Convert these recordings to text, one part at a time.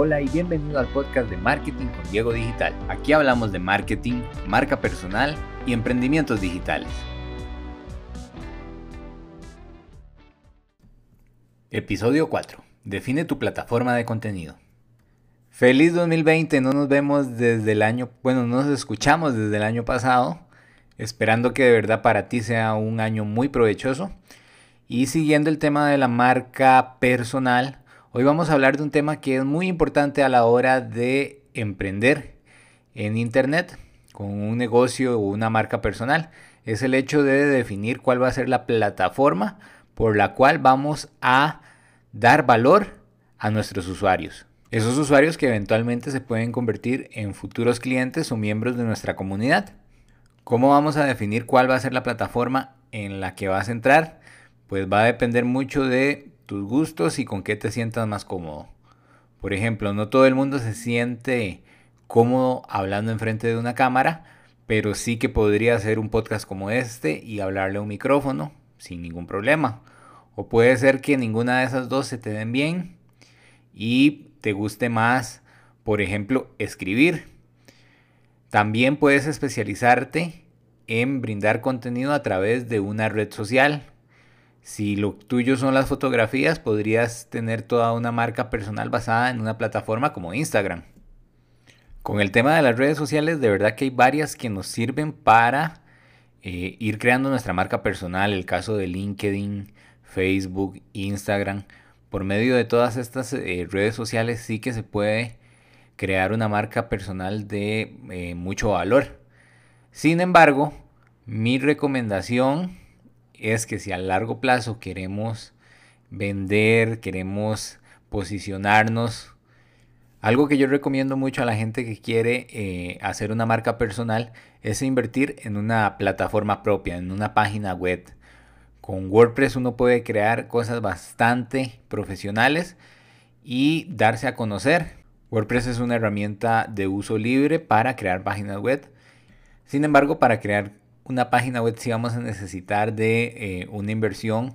Hola y bienvenido al podcast de Marketing con Diego Digital. Aquí hablamos de marketing, marca personal y emprendimientos digitales. Episodio 4. Define tu plataforma de contenido. Feliz 2020, no nos vemos desde el año, bueno, no nos escuchamos desde el año pasado, esperando que de verdad para ti sea un año muy provechoso. Y siguiendo el tema de la marca personal, hoy vamos a hablar de un tema que es muy importante a la hora de emprender en Internet con un negocio o una marca personal. Es el hecho de definir cuál va a ser la plataforma por la cual vamos a dar valor a nuestros usuarios. Esos usuarios que eventualmente se pueden convertir en futuros clientes o miembros de nuestra comunidad. ¿Cómo vamos a definir cuál va a ser la plataforma en la que vas a entrar? Pues va a depender mucho de tus gustos y con qué te sientas más cómodo. Por ejemplo, no todo el mundo se siente cómodo hablando enfrente de una cámara, pero sí que podría hacer un podcast como este y hablarle a un micrófono sin ningún problema. O puede ser que ninguna de esas dos se te den bien y te guste más, por ejemplo, escribir. También puedes especializarte en brindar contenido a través de una red social. Si lo tuyo son las fotografías, podrías tener toda una marca personal basada en una plataforma como Instagram. Con el tema de las redes sociales, de verdad que hay varias que nos sirven para eh, ir creando nuestra marca personal. El caso de LinkedIn, Facebook, Instagram. Por medio de todas estas eh, redes sociales sí que se puede crear una marca personal de eh, mucho valor. Sin embargo, mi recomendación es que si a largo plazo queremos vender, queremos posicionarnos, algo que yo recomiendo mucho a la gente que quiere eh, hacer una marca personal es invertir en una plataforma propia, en una página web. Con WordPress uno puede crear cosas bastante profesionales y darse a conocer. WordPress es una herramienta de uso libre para crear páginas web. Sin embargo, para crear una página web sí vamos a necesitar de eh, una inversión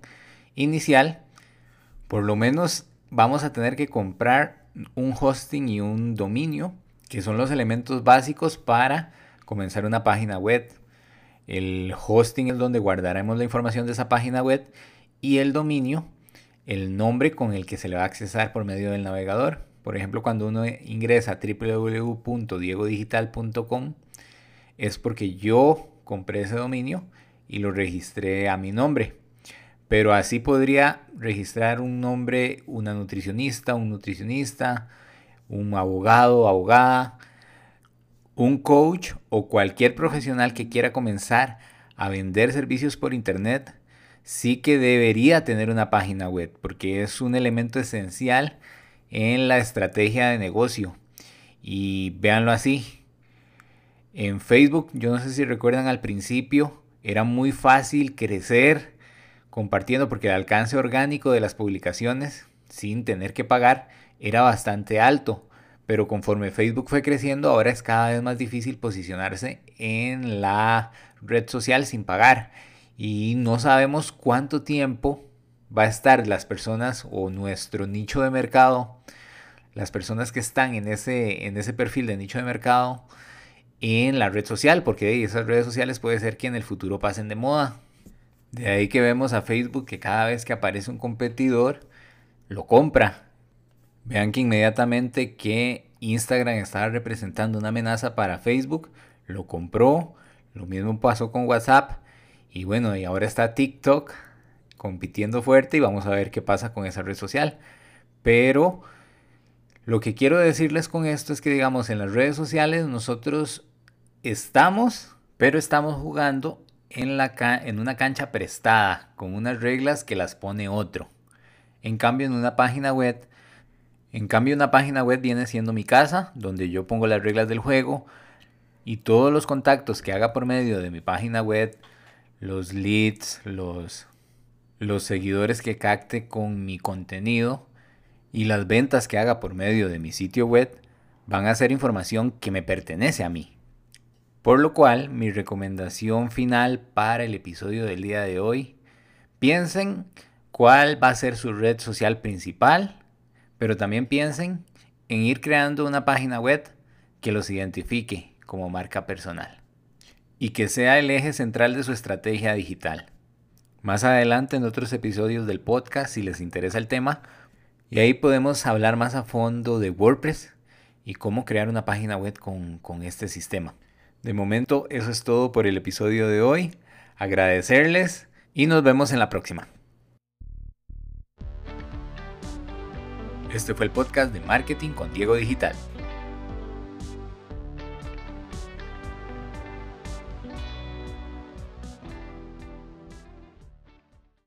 inicial. Por lo menos vamos a tener que comprar un hosting y un dominio, que son los elementos básicos para comenzar una página web. El hosting es donde guardaremos la información de esa página web y el dominio, el nombre con el que se le va a accesar por medio del navegador. Por ejemplo, cuando uno ingresa a www.diegodigital.com es porque yo compré ese dominio y lo registré a mi nombre. Pero así podría registrar un nombre, una nutricionista, un nutricionista, un abogado, abogada, un coach o cualquier profesional que quiera comenzar a vender servicios por internet, sí que debería tener una página web porque es un elemento esencial en la estrategia de negocio. Y véanlo así. En Facebook, yo no sé si recuerdan al principio, era muy fácil crecer compartiendo porque el alcance orgánico de las publicaciones sin tener que pagar era bastante alto pero conforme Facebook fue creciendo, ahora es cada vez más difícil posicionarse en la red social sin pagar. Y no sabemos cuánto tiempo va a estar las personas o nuestro nicho de mercado, las personas que están en ese, en ese perfil de nicho de mercado en la red social, porque esas redes sociales puede ser que en el futuro pasen de moda. De ahí que vemos a Facebook que cada vez que aparece un competidor, lo compra Vean que inmediatamente que Instagram estaba representando una amenaza para Facebook, lo compró. Lo mismo pasó con WhatsApp. Y bueno, y ahora está TikTok compitiendo fuerte y vamos a ver qué pasa con esa red social. Pero lo que quiero decirles con esto es que digamos en las redes sociales nosotros estamos, pero estamos jugando en, la en una cancha prestada, con unas reglas que las pone otro. En cambio en una página web en cambio, una página web viene siendo mi casa, donde yo pongo las reglas del juego y todos los contactos que haga por medio de mi página web, los leads, los, los seguidores que capte con mi contenido y las ventas que haga por medio de mi sitio web van a ser información que me pertenece a mí. Por lo cual, mi recomendación final para el episodio del día de hoy, piensen cuál va a ser su red social principal pero también piensen en ir creando una página web que los identifique como marca personal y que sea el eje central de su estrategia digital. Más adelante en otros episodios del podcast, si les interesa el tema, y ahí podemos hablar más a fondo de WordPress y cómo crear una página web con, con este sistema. De momento, eso es todo por el episodio de hoy. Agradecerles y nos vemos en la próxima. Este fue el podcast de Marketing con Diego Digital.